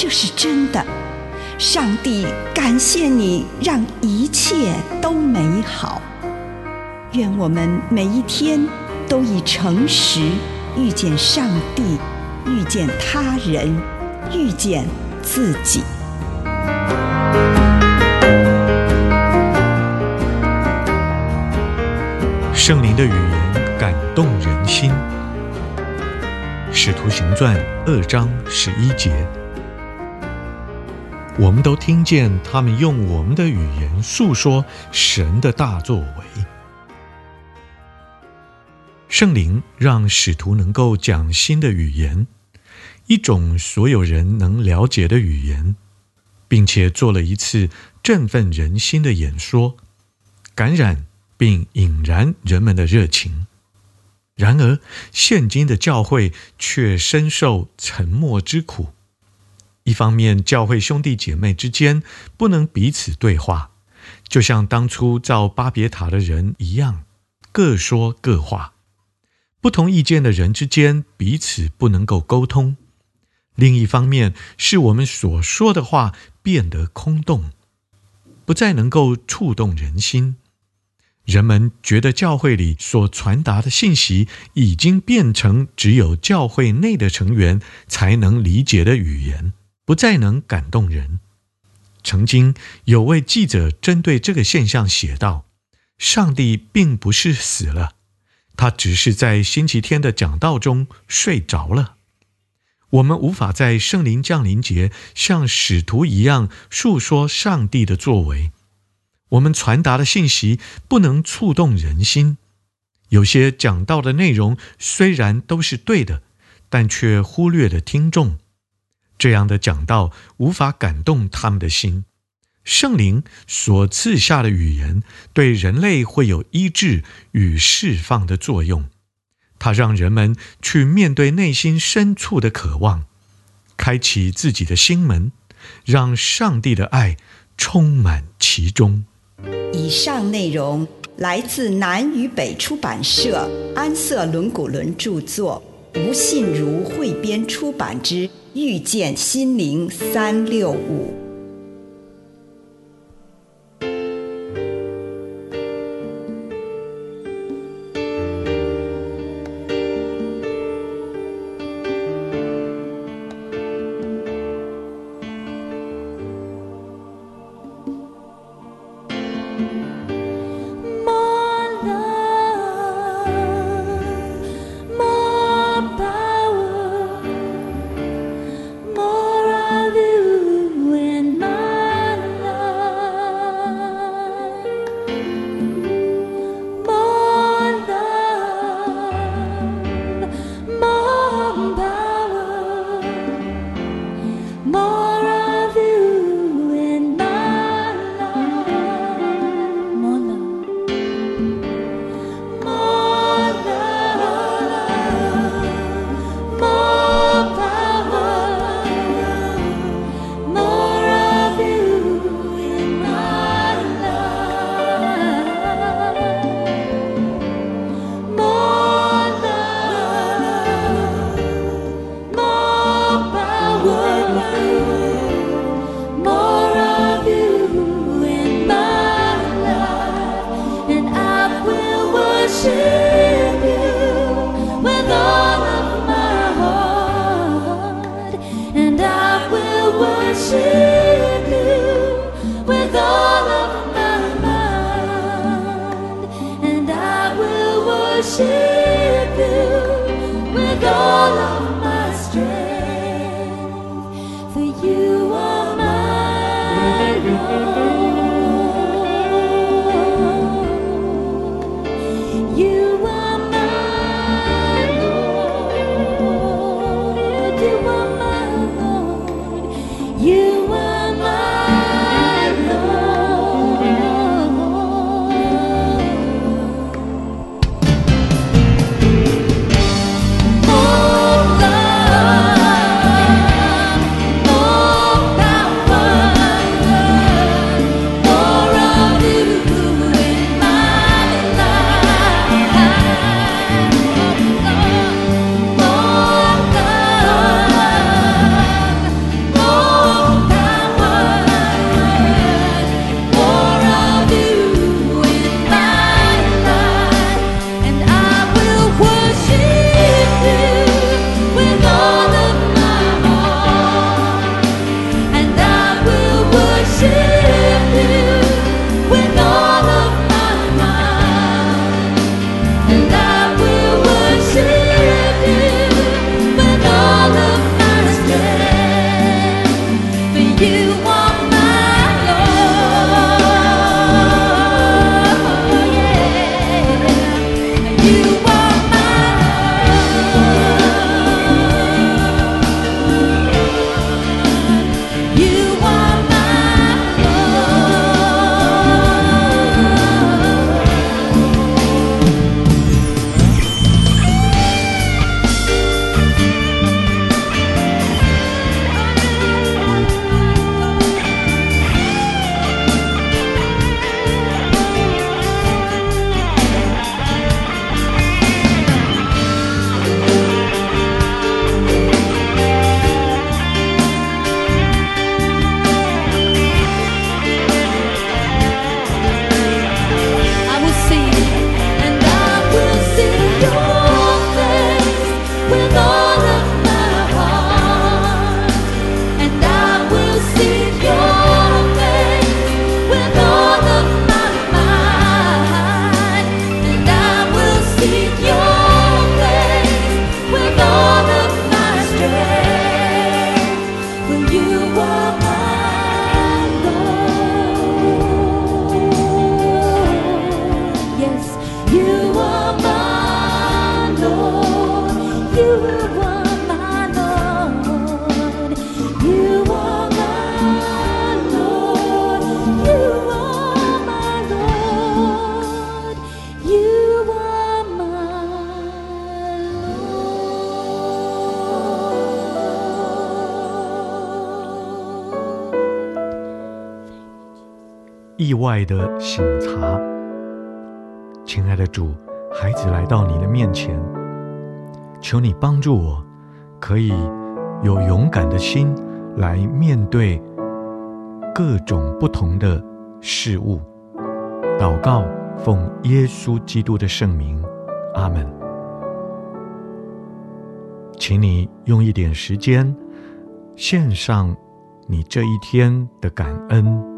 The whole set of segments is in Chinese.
这是真的。上帝感谢你，让一切都美好。愿我们每一天都以诚实遇见上帝，遇见他人，遇见自己。圣灵的语言感动人心，《使徒行传》二章十一节，我们都听见他们用我们的语言述说神的大作为。圣灵让使徒能够讲新的语言，一种所有人能了解的语言，并且做了一次振奋人心的演说，感染。并引燃人们的热情。然而，现今的教会却深受沉默之苦。一方面，教会兄弟姐妹之间不能彼此对话，就像当初造巴别塔的人一样，各说各话。不同意见的人之间彼此不能够沟通。另一方面，是我们所说的话变得空洞，不再能够触动人心。人们觉得教会里所传达的信息已经变成只有教会内的成员才能理解的语言，不再能感动人。曾经有位记者针对这个现象写道：“上帝并不是死了，他只是在星期天的讲道中睡着了。我们无法在圣灵降临节像使徒一样述说上帝的作为。”我们传达的信息不能触动人心，有些讲道的内容虽然都是对的，但却忽略了听众。这样的讲道无法感动他们的心。圣灵所赐下的语言对人类会有医治与释放的作用，它让人们去面对内心深处的渴望，开启自己的心门，让上帝的爱充满其中。以上内容来自南与北出版社安瑟伦古伦著作，吴信如汇编出版之《遇见心灵三六五》。Thank you. 意外的醒察。亲爱的主，孩子来到你的面前，求你帮助我，可以有勇敢的心来面对各种不同的事物。祷告，奉耶稣基督的圣名，阿门。请你用一点时间，献上你这一天的感恩。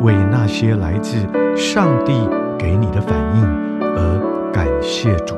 为那些来自上帝给你的反应而感谢主。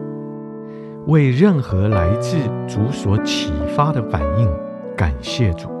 为任何来自主所启发的反应，感谢主。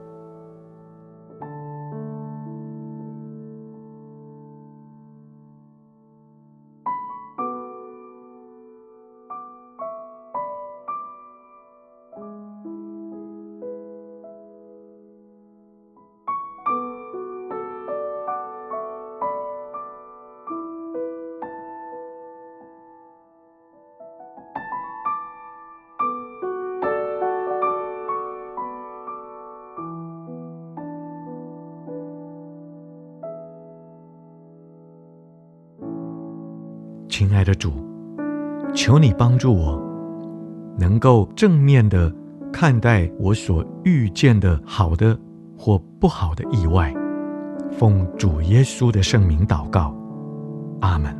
亲爱的主，求你帮助我，能够正面的看待我所遇见的好的或不好的意外。奉主耶稣的圣名祷告，阿门。